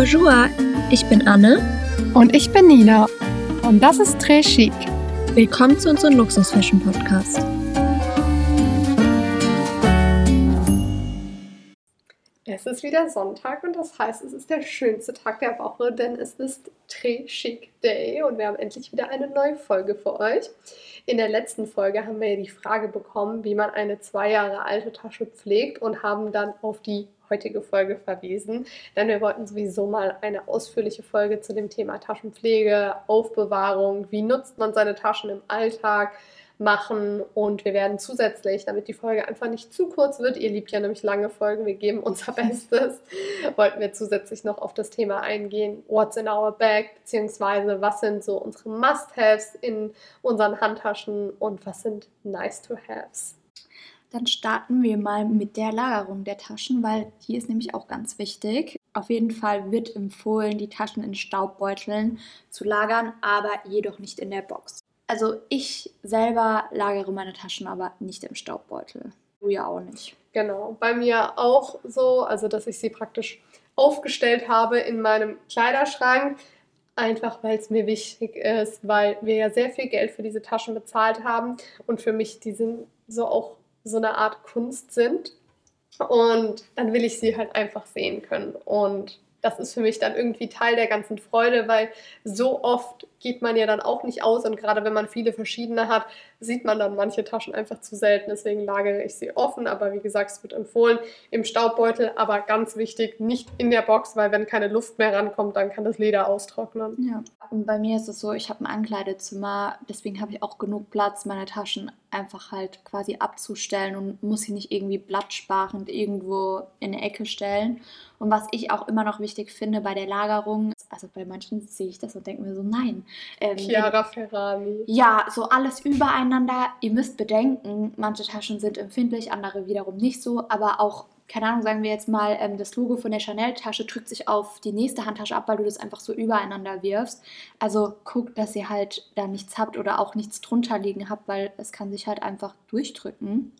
Bonjour, ich bin Anne. Und ich bin Nina. Und das ist Très Chic. Willkommen zu unserem Luxus-Fashion Podcast. Es ist wieder Sonntag und das heißt, es ist der schönste Tag der Woche, denn es ist Très Chic Day und wir haben endlich wieder eine neue Folge für euch. In der letzten Folge haben wir ja die Frage bekommen, wie man eine zwei Jahre alte Tasche pflegt und haben dann auf die heutige Folge verwiesen, denn wir wollten sowieso mal eine ausführliche Folge zu dem Thema Taschenpflege, Aufbewahrung, wie nutzt man seine Taschen im Alltag, machen und wir werden zusätzlich, damit die Folge einfach nicht zu kurz wird, ihr liebt ja nämlich lange Folgen, wir geben unser Bestes, wollten wir zusätzlich noch auf das Thema eingehen, what's in our bag, beziehungsweise was sind so unsere Must-Haves in unseren Handtaschen und was sind Nice-to-Haves. Dann starten wir mal mit der Lagerung der Taschen, weil die ist nämlich auch ganz wichtig. Auf jeden Fall wird empfohlen, die Taschen in Staubbeuteln zu lagern, aber jedoch nicht in der Box. Also ich selber lagere meine Taschen aber nicht im Staubbeutel. Du ja auch nicht. Genau, bei mir auch so, also dass ich sie praktisch aufgestellt habe in meinem Kleiderschrank, einfach weil es mir wichtig ist, weil wir ja sehr viel Geld für diese Taschen bezahlt haben und für mich die sind so auch so eine Art Kunst sind. Und dann will ich sie halt einfach sehen können. Und das ist für mich dann irgendwie Teil der ganzen Freude, weil so oft geht man ja dann auch nicht aus und gerade wenn man viele verschiedene hat, sieht man dann manche Taschen einfach zu selten. Deswegen lagere ich sie offen, aber wie gesagt, es wird empfohlen im Staubbeutel, aber ganz wichtig, nicht in der Box, weil wenn keine Luft mehr rankommt, dann kann das Leder austrocknen. Ja, und bei mir ist es so, ich habe ein Ankleidezimmer, deswegen habe ich auch genug Platz, meine Taschen einfach halt quasi abzustellen und muss sie nicht irgendwie blattsparend irgendwo in eine Ecke stellen. Und was ich auch immer noch wichtig finde bei der Lagerung, also bei manchen sehe ich das und denke mir so, nein. Ähm, Chiara Ferrari. Ja, so alles übereinander. Ihr müsst bedenken, manche Taschen sind empfindlich, andere wiederum nicht so, aber auch keine Ahnung, sagen wir jetzt mal, ähm, das Logo von der Chanel-Tasche drückt sich auf die nächste Handtasche ab, weil du das einfach so übereinander wirfst. Also guckt, dass ihr halt da nichts habt oder auch nichts drunter liegen habt, weil es kann sich halt einfach durchdrücken.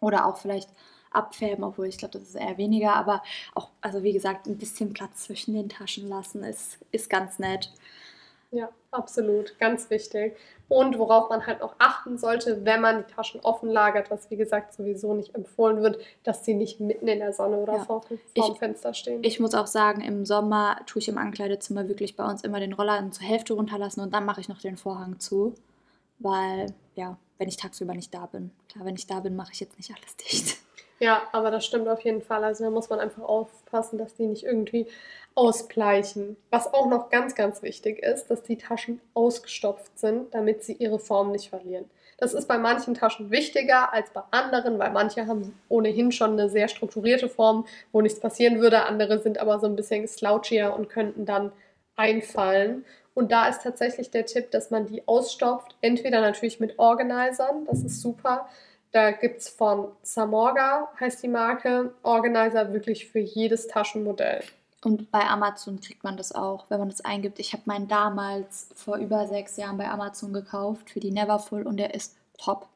Oder auch vielleicht abfärben, obwohl ich glaube, das ist eher weniger. Aber auch, also wie gesagt, ein bisschen Platz zwischen den Taschen lassen ist, ist ganz nett. Ja, absolut, ganz wichtig. Und worauf man halt auch achten sollte, wenn man die Taschen offen lagert, was wie gesagt sowieso nicht empfohlen wird, dass sie nicht mitten in der Sonne oder ja. vor, vor dem Fenster stehen. Ich muss auch sagen, im Sommer tue ich im Ankleidezimmer wirklich bei uns immer den Roller zur Hälfte runterlassen und dann mache ich noch den Vorhang zu, weil ja, wenn ich tagsüber nicht da bin. Klar, wenn ich da bin, mache ich jetzt nicht alles dicht. Ja, aber das stimmt auf jeden Fall. Also da muss man einfach aufpassen, dass die nicht irgendwie ausbleichen. Was auch noch ganz, ganz wichtig ist, dass die Taschen ausgestopft sind, damit sie ihre Form nicht verlieren. Das ist bei manchen Taschen wichtiger als bei anderen, weil manche haben ohnehin schon eine sehr strukturierte Form, wo nichts passieren würde. Andere sind aber so ein bisschen slouchier und könnten dann einfallen. Und da ist tatsächlich der Tipp, dass man die ausstopft. Entweder natürlich mit Organisern, das ist super. Da gibt es von Samorga, heißt die Marke, Organizer wirklich für jedes Taschenmodell. Und bei Amazon kriegt man das auch, wenn man das eingibt. Ich habe meinen damals vor über sechs Jahren bei Amazon gekauft für die Neverfull und der ist top.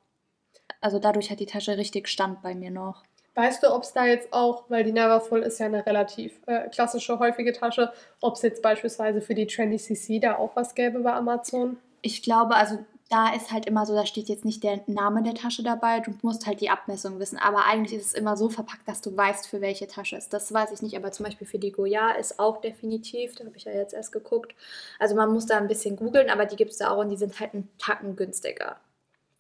Also dadurch hat die Tasche richtig Stand bei mir noch. Weißt du, ob es da jetzt auch, weil die Neverfull ist ja eine relativ äh, klassische, häufige Tasche, ob es jetzt beispielsweise für die Trendy CC da auch was gäbe bei Amazon? Ich glaube, also da ist halt immer so, da steht jetzt nicht der Name der Tasche dabei, du musst halt die Abmessung wissen. Aber eigentlich ist es immer so verpackt, dass du weißt, für welche Tasche es ist. Das weiß ich nicht, aber zum Beispiel für die Goya ist auch definitiv, da habe ich ja jetzt erst geguckt. Also man muss da ein bisschen googeln, aber die gibt es da auch und die sind halt einen Tacken günstiger.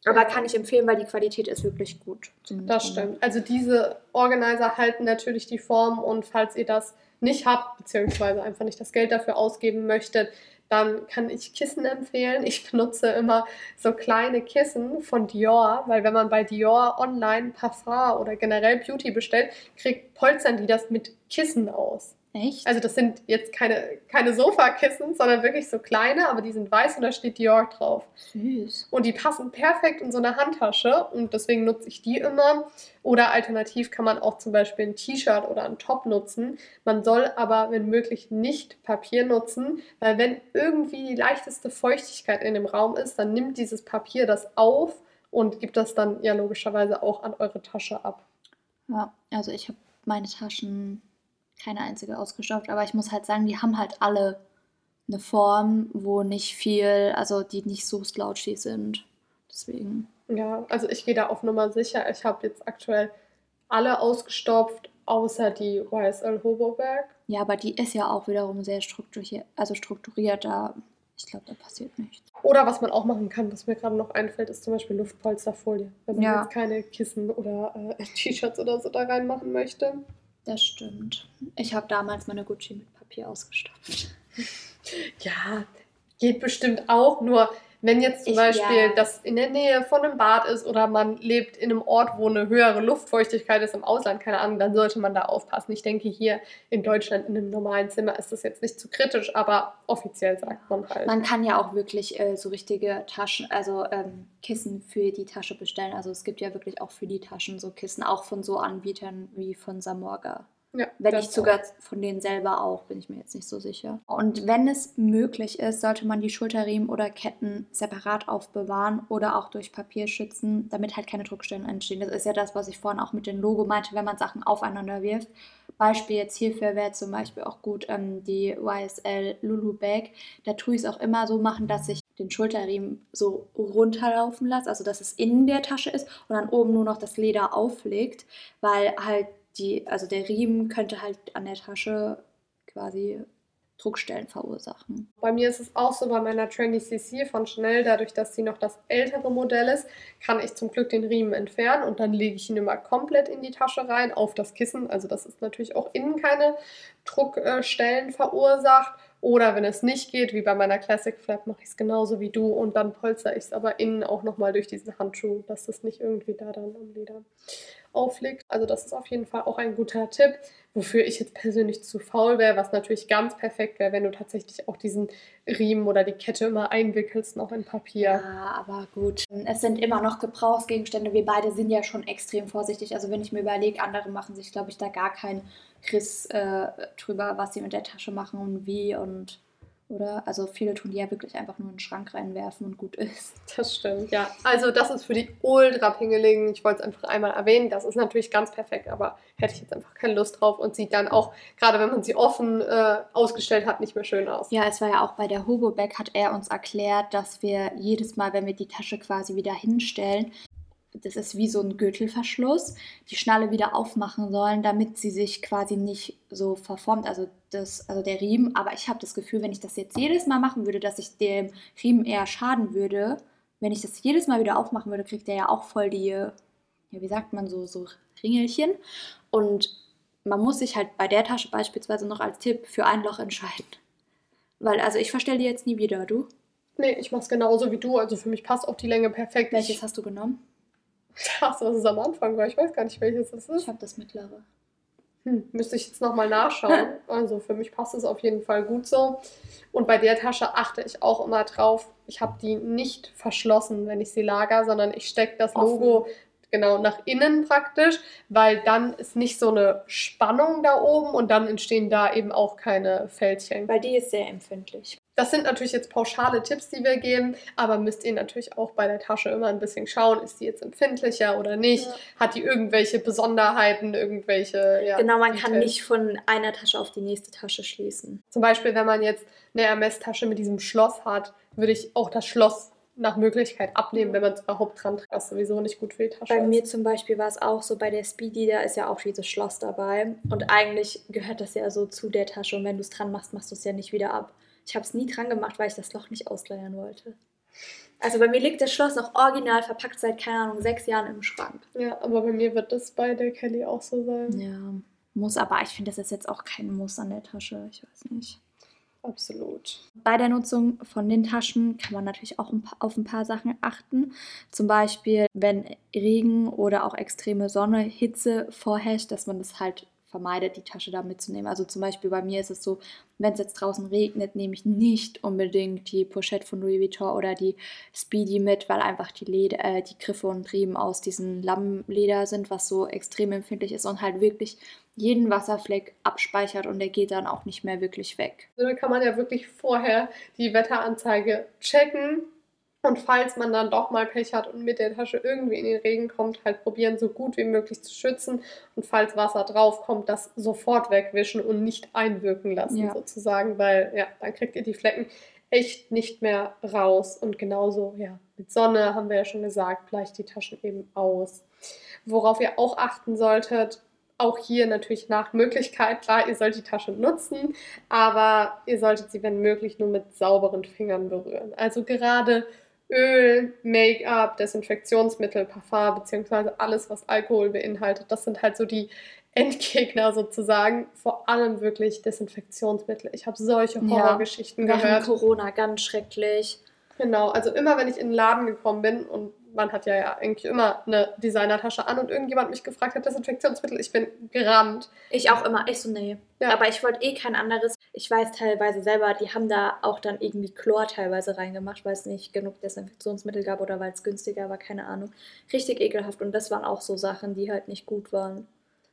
Aber kann ich empfehlen, weil die Qualität ist wirklich gut. Das stimmt. Also diese Organizer halten natürlich die Form und falls ihr das nicht habt, beziehungsweise einfach nicht das Geld dafür ausgeben möchtet, dann kann ich Kissen empfehlen. Ich benutze immer so kleine Kissen von Dior, weil wenn man bei Dior online Parfum oder generell Beauty bestellt, kriegt polstern die das mit Kissen aus. Echt? Also das sind jetzt keine, keine Sofakissen, sondern wirklich so kleine, aber die sind weiß und da steht Dior drauf. Süß. Und die passen perfekt in so eine Handtasche und deswegen nutze ich die immer. Oder alternativ kann man auch zum Beispiel ein T-Shirt oder ein Top nutzen. Man soll aber, wenn möglich, nicht Papier nutzen, weil wenn irgendwie die leichteste Feuchtigkeit in dem Raum ist, dann nimmt dieses Papier das auf und gibt das dann ja logischerweise auch an eure Tasche ab. Ja, also ich habe meine Taschen keine einzige ausgestopft. Aber ich muss halt sagen, die haben halt alle eine Form, wo nicht viel, also die nicht so slouchy sind. Deswegen. Ja, also ich gehe da auf Nummer sicher. Ich habe jetzt aktuell alle ausgestopft, außer die YSL Hoboberg. Ja, aber die ist ja auch wiederum sehr strukturiert, also strukturiert. Da, ich glaube, da passiert nichts. Oder was man auch machen kann, was mir gerade noch einfällt, ist zum Beispiel Luftpolsterfolie. Wenn man Ja. jetzt keine Kissen oder äh, T-Shirts oder so da reinmachen möchte. Das stimmt. Ich habe damals meine Gucci mit Papier ausgestopft. Ja, geht bestimmt auch. Nur wenn jetzt zum Ich- Beispiel ja. das in der Nähe von einem Bad ist oder man lebt in einem Ort, wo eine höhere Luftfeuchtigkeit ist im Ausland, keine Ahnung, dann sollte man da aufpassen. Ich denke, hier in Deutschland in einem normalen Zimmer ist das jetzt nicht zu kritisch, aber offiziell sagt man halt. Man kann ja auch wirklich äh, so richtige Taschen, also ähm, Kissen für die Tasche bestellen. Also es gibt ja wirklich auch für die Taschen so Kissen, auch von so Anbietern wie von Samorga. Ja, Wenn nicht sogar von denen selber auch, bin ich mir jetzt nicht so sicher. Und wenn es möglich ist, sollte man die Schulterriemen oder Ketten separat aufbewahren oder auch durch Papier schützen, damit halt keine Druckstellen entstehen. Das ist ja das, was ich vorhin auch mit dem Logo meinte, wenn man Sachen aufeinander wirft. Beispiel jetzt hierfür wäre zum Beispiel auch gut ähm, die YSL Lulu Bag. Da tue ich es auch immer so machen, dass ich den Schulterriemen so runterlaufen lasse, also dass es in der Tasche ist und dann oben nur noch das Leder auflegt, weil halt die, also der Riemen könnte halt an der Tasche quasi Druckstellen verursachen. Bei mir ist es auch so, bei meiner Trendy CC von Chanel, dadurch, dass sie noch das ältere Modell ist, kann ich zum Glück den Riemen entfernen und dann lege ich ihn immer komplett in die Tasche rein, auf das Kissen. Also das ist natürlich auch innen keine Druckstellen verursacht. Oder wenn es nicht geht, wie bei meiner Classic Flap, mache ich es genauso wie du und dann polster ich es aber innen auch nochmal durch diesen Handschuh, dass das nicht irgendwie da dann am Leder aufliegt. Also das ist auf jeden Fall auch ein guter Tipp, wofür ich jetzt persönlich zu faul wäre, was natürlich ganz perfekt wäre, wenn du tatsächlich auch diesen Riemen oder die Kette immer einwickelst noch in Papier. Ja, aber gut. Es sind immer noch Gebrauchsgegenstände. Wir beide sind ja schon extrem vorsichtig. Also wenn ich mir überlege, andere machen sich, glaube ich, da gar keinen Riss äh, drüber, was sie mit der Tasche machen und wie und oder? Also viele tun die ja wirklich einfach nur in den Schrank reinwerfen und gut ist. Das stimmt, ja. Also das ist für die Ultra-Pingeligen. Ich wollte es einfach einmal erwähnen. Das ist natürlich ganz perfekt, aber hätte ich jetzt einfach keine Lust drauf und sieht dann auch, gerade wenn man sie offen äh, ausgestellt hat, nicht mehr schön aus. Ja, es war ja auch bei der Hobo-Bag, hat er uns erklärt, dass wir jedes Mal, wenn wir die Tasche quasi wieder hinstellen, das ist wie so ein Gürtelverschluss, die Schnalle wieder aufmachen sollen, damit sie sich quasi nicht so verformt, also, das, also der Riemen. Aber ich habe das Gefühl, wenn ich das jetzt jedes Mal machen würde, dass ich dem Riemen eher schaden würde. Wenn ich das jedes Mal wieder aufmachen würde, kriegt er ja auch voll die, ja, wie sagt man, so, so Ringelchen. Und man muss sich halt bei der Tasche beispielsweise noch als Tipp für ein Loch entscheiden. Weil, also ich verstelle die jetzt nie wieder, du? Nee, ich mache es genauso wie du. Also für mich passt auch die Länge perfekt. Welches hast du genommen? Das, was es am Anfang war. Ich weiß gar nicht, welches es Ich ist. habe das mittlere. Hm, müsste ich jetzt nochmal nachschauen. Also für mich passt es auf jeden Fall gut so. Und bei der Tasche achte ich auch immer drauf. Ich habe die nicht verschlossen, wenn ich sie lager, sondern ich stecke das Offen. Genau nach innen praktisch, weil dann ist nicht so eine Spannung da oben und dann entstehen da eben auch keine Fältchen. Weil die ist sehr empfindlich. Das sind natürlich jetzt pauschale Tipps, die wir geben, aber müsst ihr natürlich auch bei der Tasche immer ein bisschen schauen, ist die jetzt empfindlicher oder nicht? Ja. Hat die irgendwelche Besonderheiten, irgendwelche. Ja, genau, man kann Details? nicht von einer Tasche auf die nächste Tasche schließen. Zum Beispiel, wenn man jetzt eine Hermes-Tasche mit diesem Schloss hat, würde ich auch das Schloss nach Möglichkeit abnehmen, wenn man es überhaupt dran trägt, was sowieso nicht gut für die Tasche Bei ist. mir zum Beispiel war es auch so, bei der Speedy, da ist ja auch dieses Schloss dabei. Und eigentlich gehört das ja so zu der Tasche. Und wenn du es dran machst, machst du es ja nicht wieder ab. Ich habe es nie dran gemacht, weil ich das Loch nicht ausleiern wollte. Also bei mir liegt das Schloss noch original verpackt seit, keine Ahnung, sechs Jahren im Schrank. Ja, aber bei mir wird das bei der Kelly auch so sein. Ja, muss, aber ich finde, das ist jetzt auch kein Muss an der Tasche. Ich weiß nicht. Absolut. Bei der Nutzung von den Taschen kann man natürlich auch ein paar- auf ein paar Sachen achten. Zum Beispiel, wenn Regen oder auch extreme Sonne, Hitze vorherrscht, dass man das halt vermeidet, die Tasche da mitzunehmen. Also zum Beispiel bei mir ist es so, wenn es jetzt draußen regnet, nehme ich nicht unbedingt die Pochette von Louis Vuitton oder die Speedy mit, weil einfach die, Leder, äh, die Griffe und Riemen aus diesem Lammleder sind, was so extrem empfindlich ist und halt wirklich jeden Wasserfleck abspeichert und der geht dann auch nicht mehr wirklich weg. Also da kann man ja wirklich vorher die Wetteranzeige checken Und falls man dann doch mal Pech hat und mit der Tasche irgendwie in den Regen kommt, halt probieren, so gut wie möglich zu schützen. Und falls Wasser drauf kommt, das sofort wegwischen und nicht einwirken lassen, Ja. sozusagen, weil ja, dann kriegt ihr die Flecken echt nicht mehr raus. Und genauso, ja, mit Sonne haben wir ja schon gesagt, bleicht die Taschen eben aus. Worauf ihr auch achten solltet, auch hier natürlich nach Möglichkeit, klar, ihr sollt die Tasche nutzen, aber ihr solltet sie, wenn möglich, nur mit sauberen Fingern berühren. Also gerade Öl, Make-up, Desinfektionsmittel, Parfum, beziehungsweise alles, was Alkohol beinhaltet, das sind halt so die Endgegner sozusagen. Vor allem wirklich Desinfektionsmittel. Ich habe solche Ja, Horrorgeschichten Während gehört. Corona ganz schrecklich. Genau, also immer wenn ich in den Laden gekommen bin und man hat ja, ja eigentlich immer eine Designertasche an und irgendjemand mich gefragt hat, Desinfektionsmittel, ich bin gerannt. Ich auch immer. Ich so, nee. Ja. Aber ich wollte eh kein anderes. Ich weiß teilweise selber, die haben da auch dann irgendwie Chlor teilweise reingemacht, weil es nicht genug Desinfektionsmittel gab oder weil es günstiger war, keine Ahnung. Richtig ekelhaft. Und das waren auch so Sachen, die halt nicht gut waren.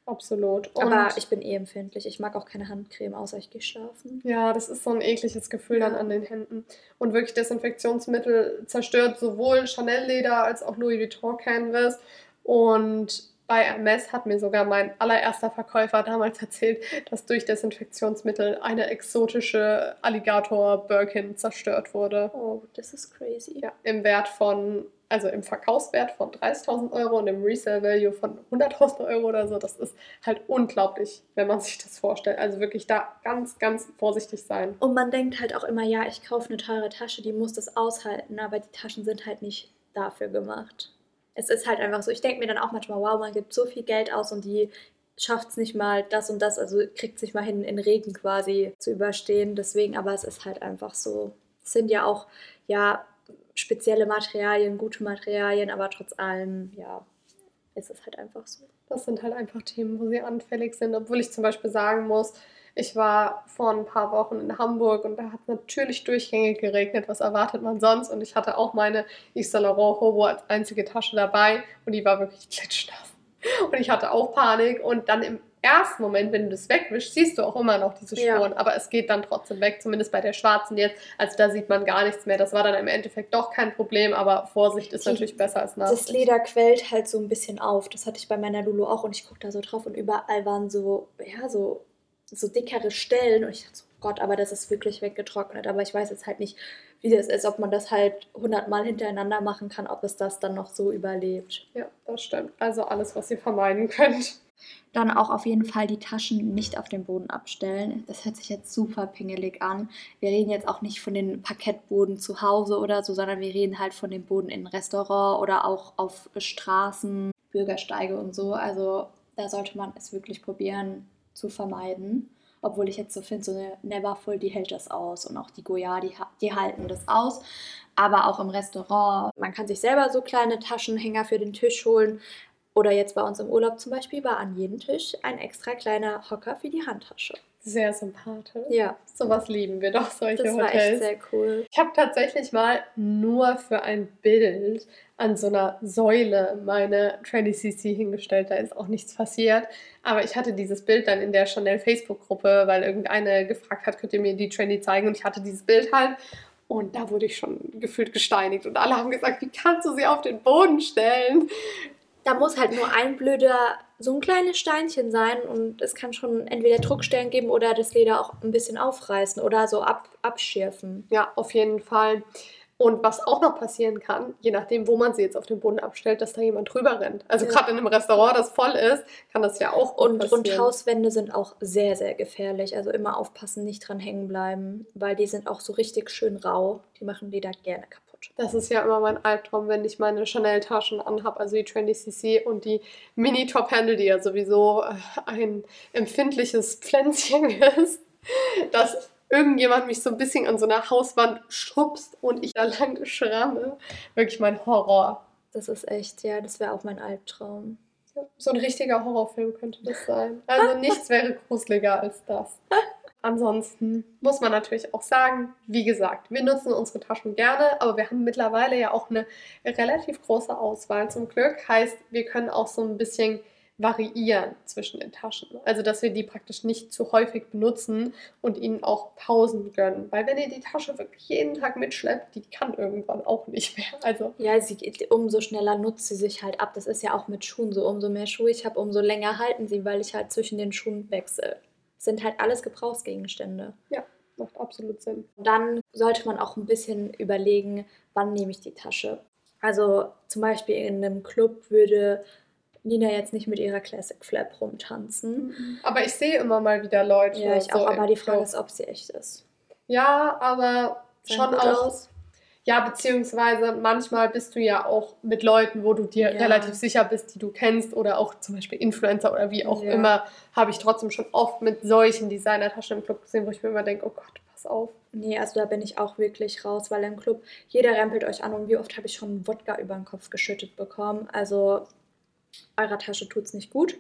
Absolut. Und Aber ich bin eh empfindlich. Ich mag auch keine Handcreme, außer ich gehe schlafen. ja, das ist so ein ekliges Gefühl dann Ja. an den Händen. Und wirklich Desinfektionsmittel zerstört sowohl Chanel-Leder als auch Louis Vuitton Canvas. Und bei Hermes hat mir sogar mein allererster Verkäufer damals erzählt, dass durch Desinfektionsmittel eine exotische Alligator-Birkin zerstört wurde. Oh, das ist crazy. Ja, im Wert von, also im Verkaufswert von 30.000 Euro und im Resale-Value von 100.000 Euro oder so. Das ist halt unglaublich, wenn man sich das vorstellt. Also wirklich da ganz, ganz vorsichtig sein. Und man denkt halt auch immer, ja, ich kaufe eine teure Tasche, die muss das aushalten, aber die Taschen sind halt nicht dafür gemacht. Es ist halt einfach so, ich denke mir dann auch manchmal, wow, man gibt so viel Geld aus und die schafft es nicht mal das und das, also kriegt es nicht mal hin, in Regen quasi zu überstehen. Deswegen, aber es ist halt einfach so. Es sind ja auch, ja, spezielle Materialien, gute Materialien, aber trotz allem, ja, ist es halt einfach so. Das sind halt einfach Themen, wo sie anfällig sind. Obwohl ich zum Beispiel sagen muss, ich war vor ein paar Wochen in Hamburg und da hat natürlich durchgängig geregnet. Was erwartet man sonst? Und ich hatte auch meine Yves Saint Laurent Hobo als einzige Tasche dabei und die war wirklich klitschnass. Und ich hatte auch Panik und dann im ersten Moment, wenn du das wegwischst, siehst du auch immer noch diese Ja. Spuren, aber es geht dann trotzdem weg, zumindest bei der schwarzen jetzt. Also da sieht man gar nichts mehr. Das war dann im Endeffekt doch kein Problem, aber Vorsicht ist Die- natürlich besser als Das Nachsicht. Leder quellt halt so ein bisschen auf. Das hatte ich bei meiner Lulu auch und ich gucke da so drauf und überall waren so, ja, so, so dickere Stellen und ich dachte so, Gott, aber das ist wirklich weggetrocknet. Aber ich weiß jetzt halt nicht, wie das ist, ob man das halt hundertmal hintereinander machen kann, ob es das dann noch so überlebt. Ja, das stimmt. Also alles, was ihr vermeiden könnt. Dann auch auf jeden Fall die Taschen nicht auf den Boden abstellen. Das hört sich jetzt super pingelig an. Wir reden jetzt auch nicht von den Parkettboden zu Hause oder so, sondern wir reden halt von dem Boden in Restaurant oder auch auf Straßen, Bürgersteige und so. Also da sollte man es wirklich probieren zu vermeiden. Obwohl ich jetzt so finde, so eine Neverfull, die hält das aus. Und auch die Goya, die, die halten das aus. Aber auch im Restaurant. Man kann sich selber so kleine Taschenhänger für den Tisch holen. Oder jetzt bei uns im Urlaub zum Beispiel war an jedem Tisch ein extra kleiner Hocker für die Handtasche. Sehr sympathisch. Ja, Sowas lieben wir doch, solche das war Hotels. echt sehr cool. ich habe tatsächlich mal nur für ein Bild an so einer Säule meine Trendy CC hingestellt. Da ist auch nichts passiert. Aber ich hatte dieses Bild dann in der Chanel Facebook-Gruppe, weil irgendeine gefragt hat, könnt ihr mir die Trendy zeigen? Und ich hatte dieses Bild halt. Und da wurde ich schon gefühlt gesteinigt. Und alle haben gesagt, wie kannst du sie auf den Boden stellen? Da muss halt nur ein blöder, so ein kleines Steinchen sein und es kann schon entweder Druckstellen geben oder das Leder auch ein bisschen aufreißen oder so ab, abschirfen. Ja, auf jeden Fall. Und was auch noch passieren kann, je nachdem, wo man sie jetzt auf den Boden abstellt, dass da jemand drüber rennt. Also Ja. gerade in einem Restaurant, das voll ist, kann das ja auch Und, passieren. und Hauswände sind auch sehr, sehr gefährlich. Also immer aufpassen, nicht dran hängen bleiben, weil die sind auch so richtig schön rau. Die machen Leder gerne kaputt. Das ist ja immer mein Albtraum, wenn ich meine Chanel-Taschen anhabe, also die Trendy CC und die Mini Top Handle, die ja sowieso äh, ein empfindliches Pflänzchen ist, dass irgendjemand mich so ein bisschen an so einer Hauswand schubst und ich da lang schramme. Wirklich mein Horror. Das ist echt, ja, das wäre auch mein Albtraum. Ja, So ein richtiger Horrorfilm könnte das sein. Also nichts wäre gruseliger als das. Ansonsten muss man natürlich auch sagen, wie gesagt, wir nutzen unsere Taschen gerne, aber wir haben mittlerweile ja auch eine relativ große Auswahl zum Glück. Heißt, wir können auch so ein bisschen variieren zwischen den Taschen. Also, dass wir die praktisch nicht zu häufig benutzen und ihnen auch Pausen gönnen. Weil wenn ihr die Tasche wirklich jeden Tag mitschleppt, die kann irgendwann auch nicht mehr. Also ja, sie, umso schneller nutzt sie sich halt ab. Das ist ja auch mit Schuhen so. Umso mehr Schuhe ich habe, umso länger halten sie, weil ich halt zwischen den Schuhen wechsle. Sind halt alles Gebrauchsgegenstände. Ja, macht absolut Sinn. Dann sollte man auch ein bisschen überlegen, wann nehme ich die Tasche. Also zum Beispiel in einem Club würde Nina jetzt nicht mit ihrer Classic Flap rumtanzen. Mhm. Aber ich sehe immer mal wieder Leute. Ja, ich so auch, aber die Frage Club. ist, ob sie echt ist. Ja, aber Sein schon auch. Aus. Ja, beziehungsweise manchmal bist du ja auch mit Leuten, wo du dir ja. relativ sicher bist, die du kennst oder auch zum Beispiel Influencer oder wie auch ja. immer, habe ich trotzdem schon oft mit solchen Designertaschen im Club gesehen, wo ich mir immer denke, oh Gott, pass auf. Nee, also da bin ich auch wirklich raus, weil im Club, jeder rempelt euch an und wie oft habe ich schon Wodka über den Kopf geschüttet bekommen. Also eurer Tasche tut es nicht gut.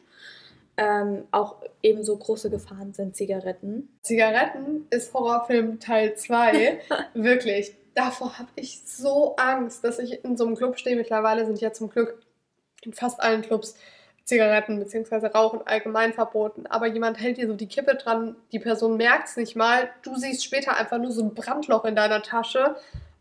Ähm, auch ebenso große Gefahren sind Zigaretten. Zigaretten ist Horrorfilm Teil 2. Wirklich. Davor habe ich so Angst, dass ich in so einem Club stehe. Mittlerweile sind ja zum Glück in fast allen Clubs Zigaretten bzw. Rauchen allgemein verboten. Aber jemand hält dir so die Kippe dran, die Person merkt es nicht mal. Du siehst später einfach nur so ein Brandloch in deiner Tasche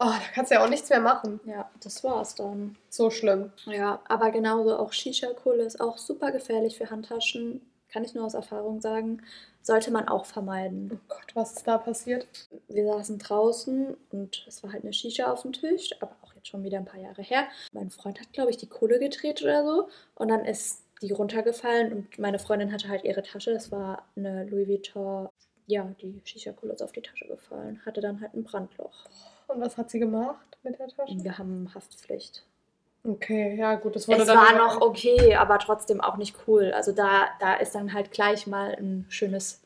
Oh, da kannst du ja auch nichts mehr machen. Ja, das war's dann. So schlimm. Ja, aber genauso auch Shisha-Kohle ist auch super gefährlich für Handtaschen. Kann ich nur aus Erfahrung sagen. Sollte man auch vermeiden. Oh Gott, was ist da passiert? Wir saßen draußen und es war halt eine Shisha auf dem Tisch, aber auch jetzt schon wieder ein paar Jahre her. Mein Freund hat, glaube ich, die Kohle gedreht oder so. Und dann ist die runtergefallen und meine Freundin hatte halt ihre Tasche. Das war eine Louis Vuitton. Ja, die Shisha-Kohle ist auf die Tasche gefallen. Hatte dann halt ein Brandloch. Und was hat sie gemacht mit der Tasche? Wir haben Haftpflicht. Okay, ja gut, das wurde es dann. Es war noch okay, aber trotzdem auch nicht cool. Also da, da ist dann halt gleich mal ein schönes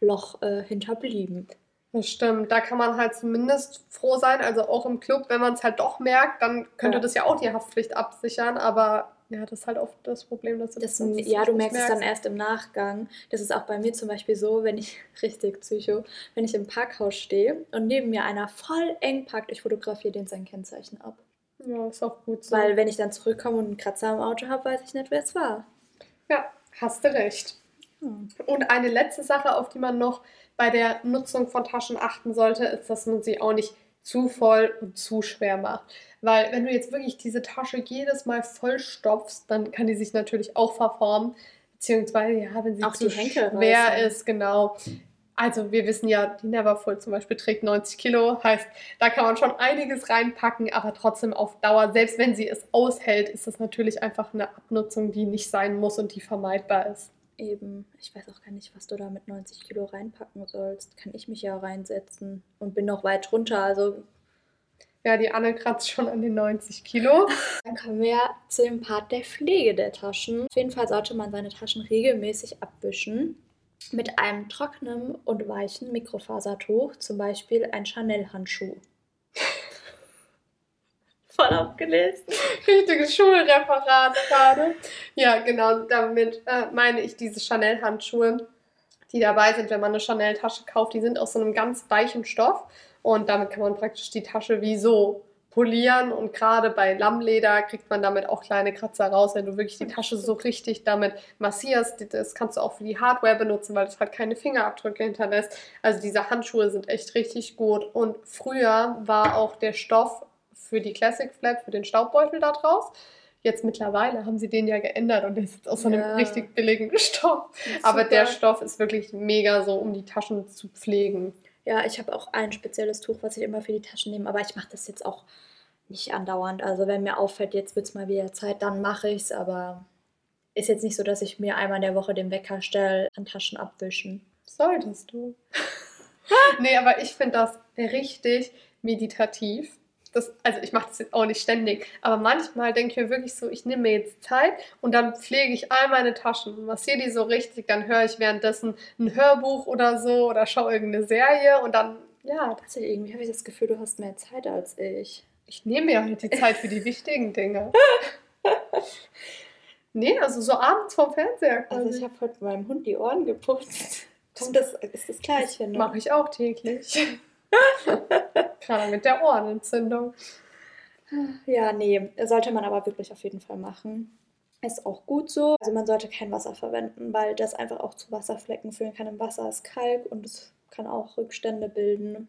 Loch äh, hinterblieben. Das stimmt. Da kann man halt zumindest froh sein. Also auch im Club, wenn man es halt doch merkt, dann könnte ja. das ja auch die Haftpflicht absichern. Aber ja, das ist halt oft das Problem, dass du das, das Ja, du merkst es dann erst im Nachgang. Das ist auch bei mir zum Beispiel so, wenn ich, richtig psycho, wenn ich im Parkhaus stehe und neben mir einer voll eng parkt, ich fotografiere den sein Kennzeichen ab. Ja, ist auch gut so. Weil wenn ich dann zurückkomme und einen Kratzer im Auto habe, weiß ich nicht, wer es war. Ja, hast du recht. Hm. Und eine letzte Sache, auf die man noch bei der Nutzung von Taschen achten sollte, ist, dass man sie auch nicht zu voll und zu schwer macht. Weil wenn du jetzt wirklich diese Tasche jedes Mal vollstopfst, dann kann die sich natürlich auch verformen. Beziehungsweise, ja, wenn sie auch zu schwer ist, genau. Also wir wissen ja, die Neverfull zum Beispiel trägt 90 Kilo, heißt, da kann man schon einiges reinpacken, aber trotzdem auf Dauer, selbst wenn sie es aushält, ist das natürlich einfach eine Abnutzung, die nicht sein muss und die vermeidbar ist. Eben, ich weiß auch gar nicht, was du da mit 90 Kilo reinpacken sollst. Kann ich mich ja reinsetzen und bin noch weit drunter, also ja, die Anne kratzt schon an den 90 Kilo. Dann kommen wir zu dem Part der Pflege der Taschen. Auf jeden Fall sollte man seine Taschen regelmäßig abwischen. Mit einem trockenen und weichen Mikrofasertuch, zum Beispiel ein Chanel-Handschuh. Voll abgelesen. Richtiges Schulreferat gerade. Ja, genau, damit äh, meine ich diese Chanel-Handschuhe, die dabei sind, wenn man eine Chanel-Tasche kauft. Die sind aus so einem ganz weichen Stoff und damit kann man praktisch die Tasche wie so polieren und gerade bei Lammleder kriegt man damit auch kleine Kratzer raus, wenn du wirklich die Tasche so richtig damit massierst. Das kannst du auch für die Hardware benutzen, weil das halt keine Fingerabdrücke hinterlässt. Also diese Handschuhe sind echt richtig gut und früher war auch der Stoff für die Classic Flap, für den Staubbeutel da draus. Jetzt mittlerweile haben sie den ja geändert und der ist aus so einem ja. richtig billigen Stoff. Aber der Stoff ist wirklich mega so, um die Taschen zu pflegen. Ja, ich habe auch ein spezielles Tuch, was ich immer für die Taschen nehme, aber ich mache das jetzt auch nicht andauernd. Also wenn mir auffällt, jetzt wird es mal wieder Zeit, dann mache ich es, aber ist jetzt nicht so, dass ich mir einmal in der Woche den Wecker stelle, an Taschen abwischen. Solltest du. nee, aber ich finde das richtig meditativ das, also ich mache das jetzt auch nicht ständig, aber manchmal denke ich mir wirklich so, ich nehme mir jetzt Zeit und dann pflege ich all meine Taschen, massiere die so richtig, dann höre ich währenddessen ein Hörbuch oder so oder schaue irgendeine Serie und dann, ja. Also irgendwie habe ich das Gefühl, du hast mehr Zeit als ich. Ich nehme mir halt die Zeit für die wichtigen Dinge. nee, also so abends vom Fernseher. Quasi. Also ich habe heute meinem Hund die Ohren geputzt. Und das ist das Gleiche. Ne? Mache ich auch täglich. Gerade mit der Ohrenentzündung. Ja, nee, sollte man aber wirklich auf jeden Fall machen. Ist auch gut so. Also man sollte kein Wasser verwenden, weil das einfach auch zu Wasserflecken führen kann. Im Wasser ist Kalk und es kann auch Rückstände bilden.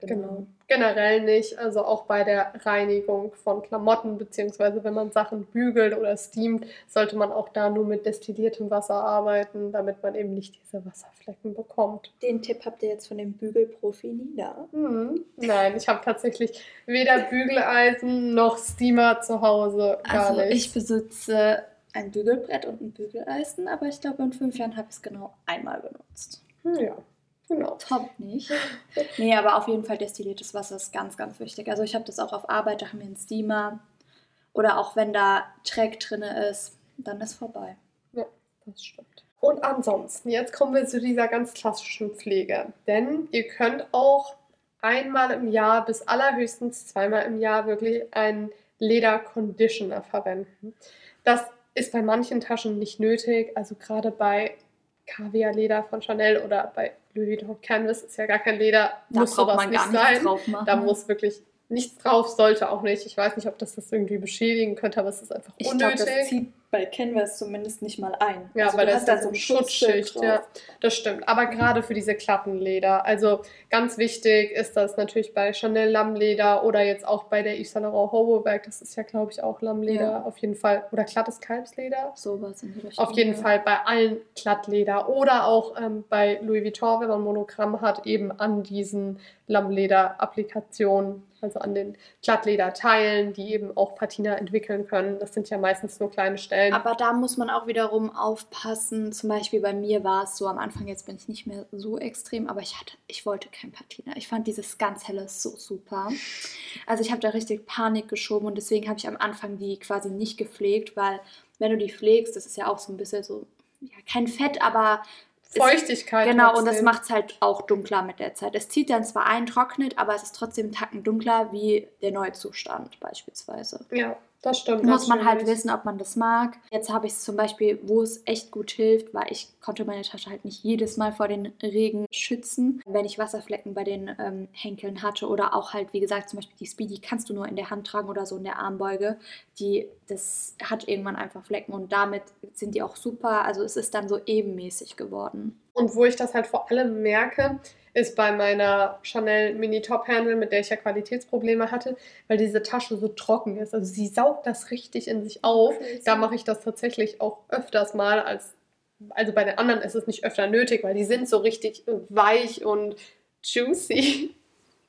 Genau. Generell nicht, also auch bei der Reinigung von Klamotten, beziehungsweise wenn man Sachen bügelt oder steamt, sollte man auch da nur mit destilliertem Wasser arbeiten, damit man eben nicht diese Wasserflecken bekommt. Den Tipp habt ihr jetzt von dem Bügelprofi Nina? Hm, nein, ich habe tatsächlich weder Bügeleisen noch Steamer zu Hause. Gar also nicht. ich besitze ein Bügelbrett und ein Bügeleisen, aber ich glaube in fünf Jahren habe ich es genau einmal benutzt. Hm, Ja, genau. Top nicht. Nee, aber auf jeden Fall destilliertes Wasser ist ganz, ganz wichtig. Also ich habe das auch auf Arbeit, da haben wir einen Steamer. Oder auch wenn da Dreck drin ist, dann ist vorbei. Das stimmt. Und ansonsten, jetzt kommen wir zu dieser ganz klassischen Pflege. Denn ihr könnt auch einmal im Jahr bis allerhöchstens zweimal im Jahr wirklich einen Leder-Conditioner verwenden. Das ist bei manchen Taschen nicht nötig. Also gerade bei Kaviar-Leder von Chanel oder bei Louis Vuitton Canvas ist ja gar kein Leder. Da muss sowas nicht sein. Da muss wirklich nichts drauf, sollte auch nicht. Ich weiß nicht, ob das das irgendwie beschädigen könnte, aber es ist einfach ich unnötig. das zieht bei Canvas zumindest nicht mal ein. Ja, Also weil du da hast ist da so eine Schutzschicht. drauf. Ja, das stimmt. Aber gerade für diese Klappenleder. Also ganz wichtig ist das natürlich bei Chanel Lammleder oder jetzt auch bei der Yves Saint Laurent Hoboback. Das ist ja, glaube ich, auch Lammleder Ja. auf jeden Fall. Oder glattes Kalbsleder. Sowas in die Richtung. Auf jeden ja. Fall bei allen Glattleder oder auch ähm, bei Louis Vuitton, wenn man Monogramm hat, eben an diesen Lammleder-Applikationen, also an den Glattlederteilen, die eben auch Patina entwickeln können. Das sind ja meistens nur kleine Stellen. Aber da muss man auch wiederum aufpassen. Zum Beispiel bei mir war es so am Anfang, jetzt bin ich nicht mehr so extrem, aber ich hatte, ich wollte kein Patina. Ich fand dieses ganz helle so super. Also ich habe da richtig Panik geschoben und deswegen habe ich am Anfang die quasi nicht gepflegt, weil wenn du die pflegst, das ist ja auch so ein bisschen so, ja, kein Fett, aber Feuchtigkeit. Genau, und das trotzdem. macht es halt auch dunkler mit der Zeit. Es zieht dann zwar ein, trocknet, aber es ist trotzdem einen Tacken dunkler wie der neue Zustand beispielsweise. Ja, das stimmt. Muss man halt wissen, ob man das mag. Jetzt habe ich es zum Beispiel, wo es echt gut hilft, weil ich konnte meine Tasche halt nicht jedes Mal vor den Regen schützen. Wenn ich Wasserflecken bei den ähm, Henkeln hatte oder auch halt, wie gesagt, zum Beispiel die Speedy kannst du nur in der Hand tragen oder so in der Armbeuge. Die, das hat irgendwann einfach Flecken und damit sind die auch super. Also es ist dann so ebenmäßig geworden. Und wo ich das halt vor allem merke, ist bei meiner Chanel Mini Top Handle, mit der ich ja Qualitätsprobleme hatte, weil diese Tasche so trocken ist. Also sie saugt das richtig in sich auf. Da mache ich das tatsächlich auch öfters mal als also bei den anderen ist es nicht öfter nötig, weil die sind so richtig weich und juicy.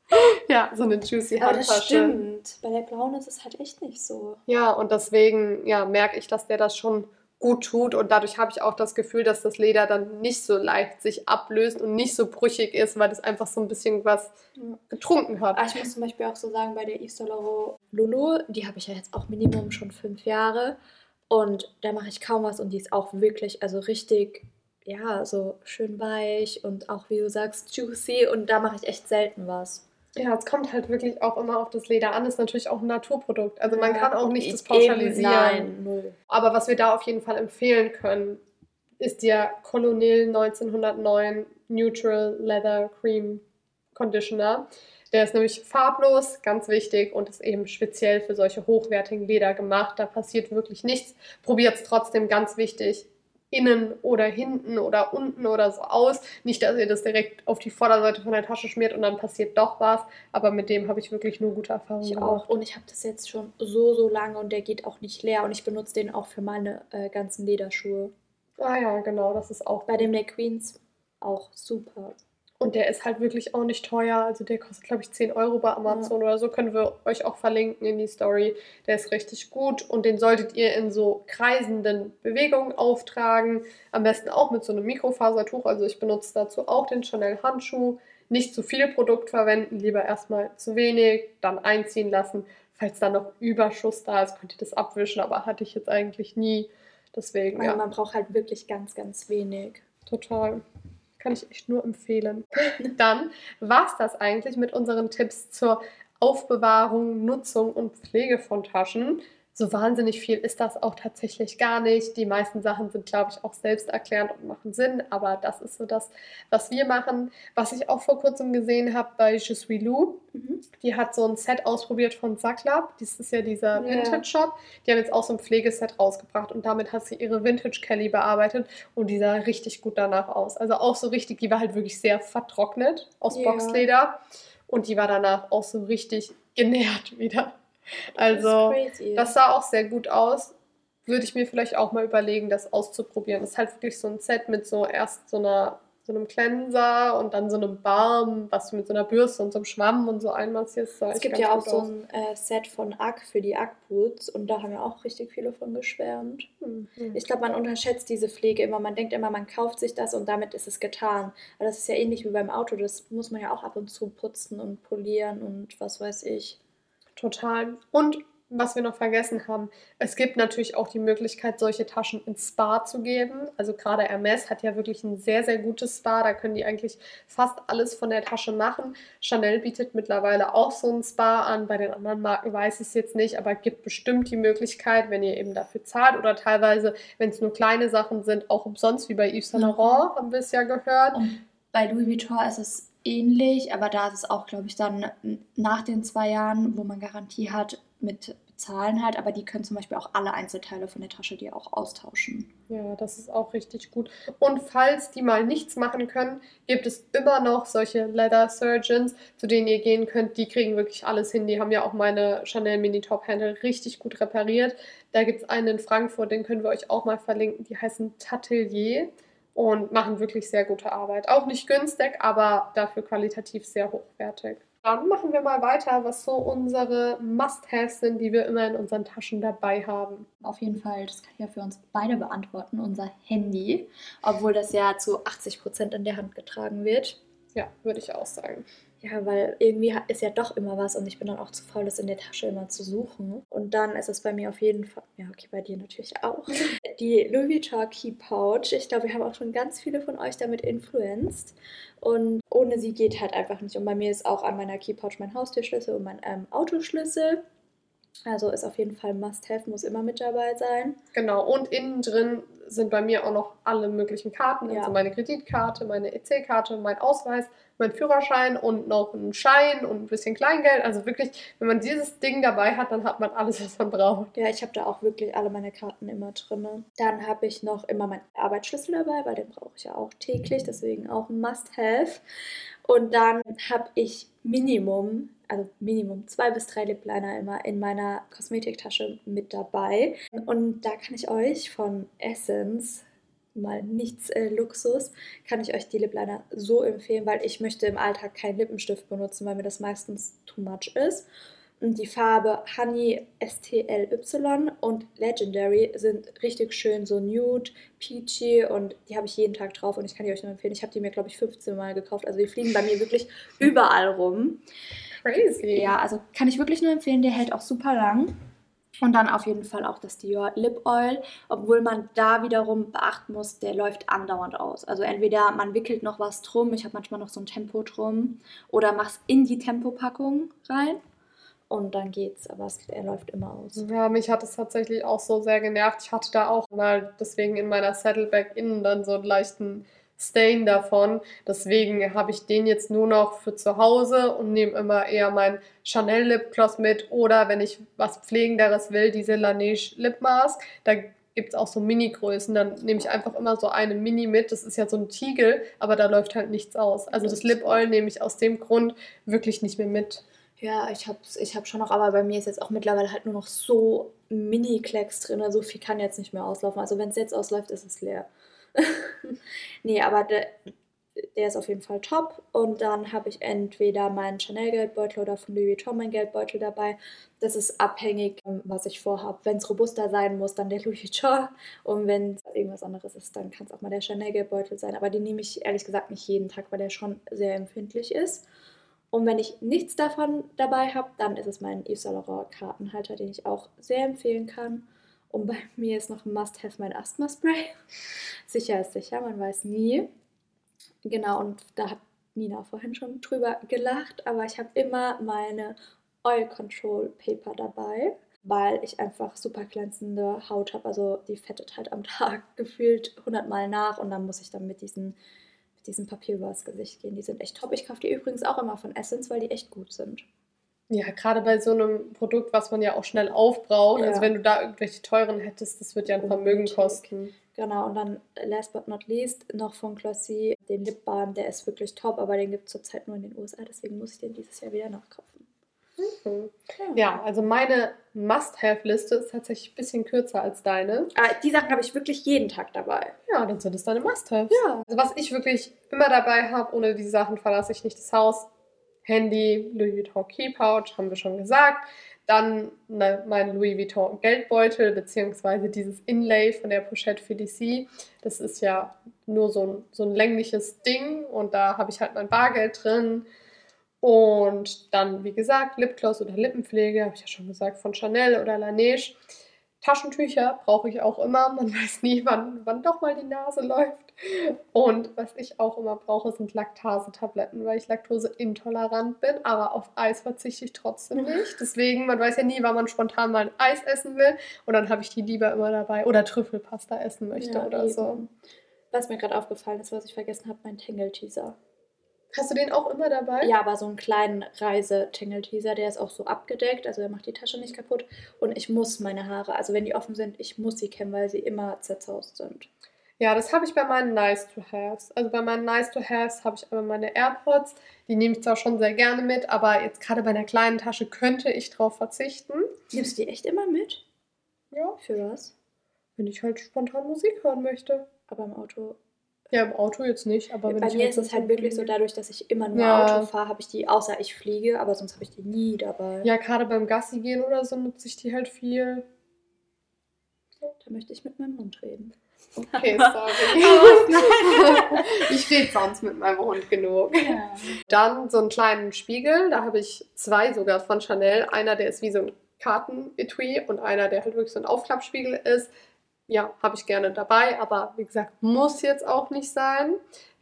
ja, so eine juicy Aber das Handtasche. stimmt. Bei der blauen ist es halt echt nicht so. Ja, und deswegen ja, merke ich, dass der das schon gut tut und dadurch habe ich auch das Gefühl, dass das Leder dann nicht so leicht sich ablöst und nicht so brüchig ist, weil es einfach so ein bisschen was getrunken hat. Ich muss zum Beispiel auch so sagen, bei der Yves Saint Laurent Lulu, die habe ich ja jetzt auch Minimum schon fünf Jahre und da mache ich kaum was und die ist auch wirklich, also richtig, ja, so schön weich und auch, wie du sagst, juicy und da mache ich echt selten was. Ja, es kommt halt wirklich auch immer auf das Leder an. Ist natürlich auch ein Naturprodukt. Also man kann auch nicht das eben, pauschalisieren. Nein, null. Aber was wir da auf jeden Fall empfehlen können, ist der Colonel 1909 Neutral Leather Cream Conditioner. Der ist nämlich farblos, ganz wichtig und ist eben speziell für solche hochwertigen Leder gemacht. Da passiert wirklich nichts. Probiert es trotzdem ganz wichtig. Innen oder hinten oder unten oder so aus. Nicht, dass ihr das direkt auf die Vorderseite von der Tasche schmiert und dann passiert doch was. Aber mit dem habe ich wirklich nur gute Erfahrungen Ich gemacht. auch. Und ich habe das jetzt schon so, so lange und der geht auch nicht leer und ich benutze den auch für meine äh, ganzen Lederschuhe. Ah ja, genau, das ist auch Bei dem der Queens auch super. Und der ist halt wirklich auch nicht teuer. Also der kostet, glaube ich, 10 Euro bei Amazon oder so. Können wir euch auch verlinken in die Story. Der ist richtig gut und den solltet ihr in so kreisenden Bewegungen auftragen. Am besten auch mit so einem Mikrofasertuch. Also ich benutze dazu auch den Chanel Handschuh. Nicht zu viel Produkt verwenden, lieber erstmal zu wenig, dann einziehen lassen. Falls da noch Überschuss da ist, könnt ihr das abwischen, aber hatte ich jetzt eigentlich nie. Deswegen, Weil ja, man braucht halt wirklich ganz, ganz wenig. total. Kann ich echt nur empfehlen. Dann war es das eigentlich mit unseren Tipps zur Aufbewahrung, Nutzung und Pflege von Taschen. So wahnsinnig viel ist das auch tatsächlich gar nicht. Die meisten Sachen sind, glaube ich, auch selbsterklärend und machen Sinn, aber das ist so das, was wir machen. Was ich auch vor kurzem gesehen habe bei Je suis Lou, mhm. die hat so ein Set ausprobiert von Zacklab. Das ist ja dieser Vintage-Shop. Die haben jetzt auch so ein Pflegeset rausgebracht und damit hat sie ihre Vintage-Kelly bearbeitet und die sah richtig gut danach aus. Also auch so richtig, die war halt wirklich sehr vertrocknet aus ja. Boxleder und die war danach auch so richtig genährt wieder. Also, das, das sah auch sehr gut aus. Würde ich mir vielleicht auch mal überlegen, das auszuprobieren. Das ist halt wirklich so ein Set mit so erst so einer so einem Cleanser und dann so einem Balm, was du mit so einer Bürste und so einem Schwamm und so einmassierst. Es gibt ja auch so ein äh, Set von Ack für die Ack-Boots und da haben ja auch richtig viele von geschwärmt. Mhm. Ich glaube, man unterschätzt diese Pflege immer. Man denkt immer, man kauft sich das und damit ist es getan. Aber das ist ja ähnlich wie beim Auto. Das muss man ja auch ab und zu putzen und polieren und was weiß ich. Total. Und was wir noch vergessen haben, es gibt natürlich auch die Möglichkeit, solche Taschen ins Spa zu geben. Also gerade Hermes hat ja wirklich ein sehr, sehr gutes Spa. Da können die eigentlich fast alles von der Tasche machen. Chanel bietet mittlerweile auch so ein Spa an. Bei den anderen Marken weiß ich es jetzt nicht, aber gibt bestimmt die Möglichkeit, wenn ihr eben dafür zahlt oder teilweise, wenn es nur kleine Sachen sind, auch umsonst, wie bei Yves Saint Laurent, haben wir es ja gehört. Und bei Louis Vuitton ist es ähnlich, aber da ist es auch, glaube ich, dann nach den zwei Jahren, wo man Garantie hat, mit bezahlen halt, aber die können zum Beispiel auch alle Einzelteile von der Tasche dir auch austauschen. Ja, das ist auch richtig gut. Und falls die mal nichts machen können, gibt es immer noch solche Leather Surgeons, zu denen ihr gehen könnt. Die kriegen wirklich alles hin. Die haben ja auch meine Chanel Mini Top Handle richtig gut repariert. Da gibt es einen in Frankfurt, den können wir euch auch mal verlinken. Die heißen Tatelier und machen wirklich sehr gute Arbeit. Auch nicht günstig, aber dafür qualitativ sehr hochwertig. Dann machen wir mal weiter, was so unsere Must-Haves sind, die wir immer in unseren Taschen dabei haben. Auf jeden Fall, das kann ich ja für uns beide beantworten, unser Handy, obwohl das ja zu 80 Prozent in der Hand getragen wird. Ja, würde ich auch sagen. Ja, weil irgendwie ist ja doch immer was und ich bin dann auch zu faul, das in der Tasche immer zu suchen. Und dann ist es bei mir auf jeden Fall, ja, okay, bei dir natürlich auch, die Louis Vuitton Key Pouch. Ich glaube, wir haben auch schon ganz viele von euch damit influenced. Und ohne sie geht halt einfach nicht. Und bei mir ist auch an meiner Key Pouch mein Haustürschlüssel und mein ähm, Autoschlüssel. Also ist auf jeden Fall Must-Have, muss immer mit dabei sein. Genau, und innen drin sind bei mir auch noch alle möglichen Karten. Ja. Also meine Kreditkarte, meine EC-Karte, mein Ausweis, mein Führerschein und noch einen Schein und ein bisschen Kleingeld. Also wirklich, wenn man dieses Ding dabei hat, dann hat man alles, was man braucht. Ja, ich habe da auch wirklich alle meine Karten immer drin. Dann habe ich noch immer meinen Arbeitsschlüssel dabei, weil den brauche ich ja auch täglich, deswegen auch ein Must-Have. Und dann habe ich Minimum also Minimum zwei bis drei Lip Liner immer in meiner Kosmetiktasche mit dabei. Und da kann ich euch von Essence mal nichts äh, Luxus, kann ich euch die Lip Liner so empfehlen, weil ich möchte im Alltag keinen Lippenstift benutzen, weil mir das meistens too much ist. Die Farbe Honey STLY und Legendary sind richtig schön, so nude, peachy und die habe ich jeden Tag drauf und ich kann die euch nur empfehlen. Ich habe die mir, glaube ich, 15 Mal gekauft. Also die fliegen bei mir wirklich überall rum. Crazy. Ja, also kann ich wirklich nur empfehlen. Der hält auch super lang. Und dann auf jeden Fall auch das Dior Lip Oil, obwohl man da wiederum beachten muss, der läuft andauernd aus. Also entweder man wickelt noch was drum, ich habe manchmal noch so ein Tempo drum, oder mach's in die Tempopackung rein und dann geht's, aber es, er läuft immer aus. Ja, mich hat es tatsächlich auch so sehr genervt. Ich hatte da auch mal deswegen in meiner Saddleback innen dann so einen leichten Stain davon. Deswegen habe ich den jetzt nur noch für zu Hause und nehme immer eher mein Chanel Lip Gloss mit oder wenn ich was Pflegenderes will, diese Laneige Lip Mask. Da gibt es auch so Mini-Größen. Dann nehme ich einfach immer so eine Mini mit. Das ist ja so ein Tiegel, aber da läuft halt nichts aus. Also das Lip Oil nehme ich aus dem Grund wirklich nicht mehr mit. Ja, ich habe ich hab schon noch, aber bei mir ist jetzt auch mittlerweile halt nur noch so Mini-Klecks drin. So viel kann jetzt nicht mehr auslaufen. Also wenn es jetzt ausläuft, ist es leer. nee, aber der, der ist auf jeden Fall top. Und dann habe ich entweder meinen Chanel-Geldbeutel oder von Louis Vuitton meinen Geldbeutel dabei. Das ist abhängig, ähm, was ich vorhabe. Wenn es robuster sein muss, dann der Louis Vuitton. Und wenn es irgendwas anderes ist, dann kann es auch mal der Chanel-Geldbeutel sein. Aber den nehme ich ehrlich gesagt nicht jeden Tag, weil der schon sehr empfindlich ist. Und wenn ich nichts davon dabei habe, dann ist es mein Yves Saint Laurent Kartenhalter, den ich auch sehr empfehlen kann. Und bei mir ist noch ein Must-Have mein Asthma-Spray. sicher ist sicher, man weiß nie. Genau, und da hat Nina vorhin schon drüber gelacht, aber ich habe immer meine Oil Control Paper dabei. weil ich einfach super glänzende Haut habe. Also die fettet halt am Tag gefühlt 100 Mal nach und dann muss ich dann mit diesen, mit diesem Papier übers Gesicht gehen. Die sind echt top. Ich kaufe die übrigens auch immer von Essence, weil die echt gut sind. Ja, gerade bei so einem Produkt, was man ja auch schnell aufbraucht. Ja. Also wenn du da irgendwelche teuren hättest, das wird ja ein Vermögen kosten. Genau, und dann last but not least noch von Glossy den Lip Balm, der ist wirklich top, aber den gibt es zurzeit nur in den USA, deswegen muss ich den dieses Jahr wieder nachkaufen. Mhm. Ja, also meine Must-Have-Liste ist tatsächlich ein bisschen kürzer als deine. Ah, die Sachen habe ich wirklich jeden Tag dabei. Ja, dann sind es deine Must-Haves. Ja. Also was ich wirklich immer dabei habe, ohne die Sachen verlasse ich nicht das Haus. Handy, Louis Vuitton Key Pouch, haben wir schon gesagt. Dann ne, mein Louis Vuitton Geldbeutel, beziehungsweise dieses Inlay von der Pochette Felicie. Das ist ja nur so ein, so ein längliches Ding und da habe ich halt mein Bargeld drin. Und dann, wie gesagt, Lipgloss oder Lippenpflege, habe ich ja schon gesagt, von Chanel oder Laneige. Taschentücher brauche ich auch immer. Man weiß nie, wann, wann doch mal die Nase läuft. Und was ich auch immer brauche, sind Laktasetabletten, weil ich laktoseintolerant bin. Aber auf Eis verzichte ich trotzdem nicht. Deswegen, man weiß ja nie, wann man spontan mal ein Eis essen will. Und dann habe ich die lieber immer dabei. Oder Trüffelpasta essen möchte Ja, oder eben. so. Was mir gerade aufgefallen ist, was ich vergessen habe, mein Tangle-Teaser. Hast du den auch immer dabei? Ja, aber so einen kleinen Reise-Tangle-Teaser, der ist auch so abgedeckt, also der macht die Tasche nicht kaputt. Und ich muss meine Haare, also wenn die offen sind, ich muss sie kämmen, weil sie immer zerzaust sind. Ja, das habe ich bei meinen Nice-to-Haves. Also bei meinen Nice-to-Haves habe ich immer meine AirPods. Die nehme ich zwar schon sehr gerne mit, aber jetzt gerade bei einer kleinen Tasche könnte ich drauf verzichten. Nimmst du die echt immer mit? Ja, Für was? wenn ich halt spontan Musik hören möchte. Aber im Auto. Ja, im Auto jetzt nicht, aber Bei mir halt ist es halt wirklich so, dadurch, dass ich immer nur Ja. Auto fahre, habe ich die, außer ich fliege, aber sonst habe ich die nie dabei. Ja, gerade beim Gassi gehen oder so nutze ich die halt viel. Da möchte ich mit meinem Hund reden. Okay, sorry. ich rede sonst mit meinem Hund genug. Ja. Dann so einen kleinen Spiegel, da habe ich zwei sogar von Chanel. Einer, der ist wie so ein Kartenetui und einer, der halt wirklich so ein Aufklappspiegel ist. Ja, habe ich gerne dabei, aber wie gesagt, muss jetzt auch nicht sein.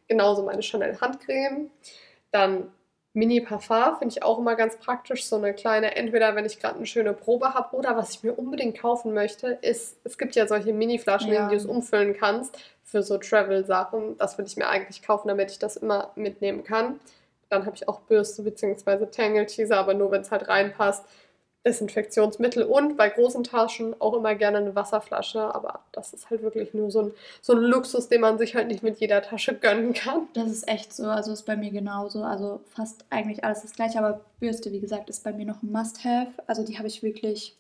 Genauso meine Chanel Handcreme. Dann Mini Parfum finde ich auch immer ganz praktisch. So eine kleine, entweder wenn ich gerade eine schöne Probe habe oder was ich mir unbedingt kaufen möchte, ist, es gibt ja solche Mini-Flaschen, Ja. in die du es umfüllen kannst für so Travel-Sachen. Das würde ich mir eigentlich kaufen, damit ich das immer mitnehmen kann. Dann habe ich auch Bürste bzw. Tangle-Teaser, aber nur wenn es halt reinpasst. Desinfektionsmittel und bei großen Taschen auch immer gerne eine Wasserflasche, aber das ist halt wirklich nur so ein, so ein Luxus, den man sich halt nicht mit jeder Tasche gönnen kann. Das ist echt so, also ist bei mir genauso. Also fast eigentlich alles das gleiche, aber Bürste, wie gesagt, ist bei mir noch ein Must-Have. Also die habe ich wirklich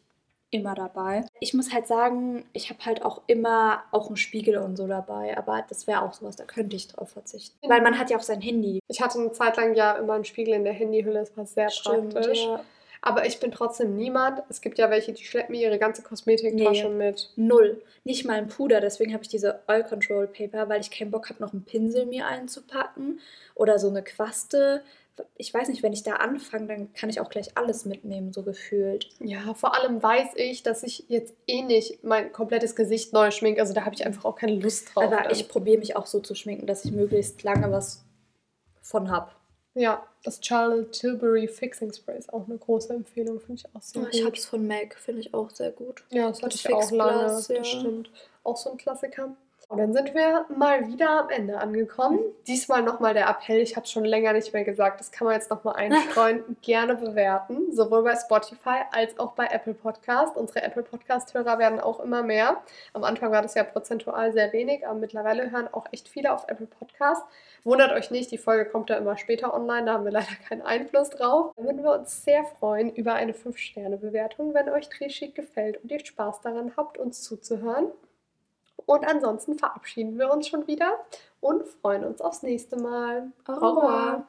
immer dabei. Ich muss halt sagen, ich habe halt auch immer auch einen Spiegel und so dabei, aber das wäre auch sowas, da könnte ich drauf verzichten. Weil man hat ja auch sein Handy. Ich hatte eine Zeit lang ja immer einen Spiegel in der Handyhülle, das war sehr praktisch. ja. Aber ich bin trotzdem niemand. Es gibt ja welche, die schleppen mir ihre ganze Kosmetiktasche Nee. mit. Null. Nicht mal ein Puder, deswegen habe ich diese Oil Control Paper, weil ich keinen Bock habe, noch einen Pinsel mir einzupacken oder so eine Quaste. Ich weiß nicht, wenn ich da anfange, dann kann ich auch gleich alles mitnehmen, so gefühlt. Ja, vor allem weiß ich, dass ich jetzt eh nicht mein komplettes Gesicht neu schminke. Also da habe ich einfach auch keine Lust drauf. Aber dann. ich probiere mich auch so zu schminken, dass ich möglichst lange was von habe. Ja, das Charlotte Tilbury Fixing Spray ist auch eine große Empfehlung, finde ich auch sehr gut. Ich habe es von MAC, finde ich auch sehr gut. Ja, das hatte ich auch Fix lange, Plus, ja. das stimmt. Auch so ein Klassiker. Und dann sind wir mal wieder am Ende angekommen. Diesmal nochmal der Appell, ich hatte schon länger nicht mehr gesagt, das kann man jetzt nochmal einstreuen, gerne bewerten, sowohl bei Spotify als auch bei Apple Podcast. Unsere Apple Podcast-Hörer werden auch immer mehr. Am Anfang war das ja prozentual sehr wenig, aber mittlerweile hören auch echt viele auf Apple Podcast. Wundert euch nicht, die Folge kommt ja immer später online, da haben wir leider keinen Einfluss drauf. Da würden wir uns sehr freuen über eine 5-Sterne-Bewertung, wenn euch Drehschick gefällt und ihr Spaß daran habt, uns zuzuhören. Und ansonsten verabschieden wir uns schon wieder und freuen uns aufs nächste Mal. Au revoir.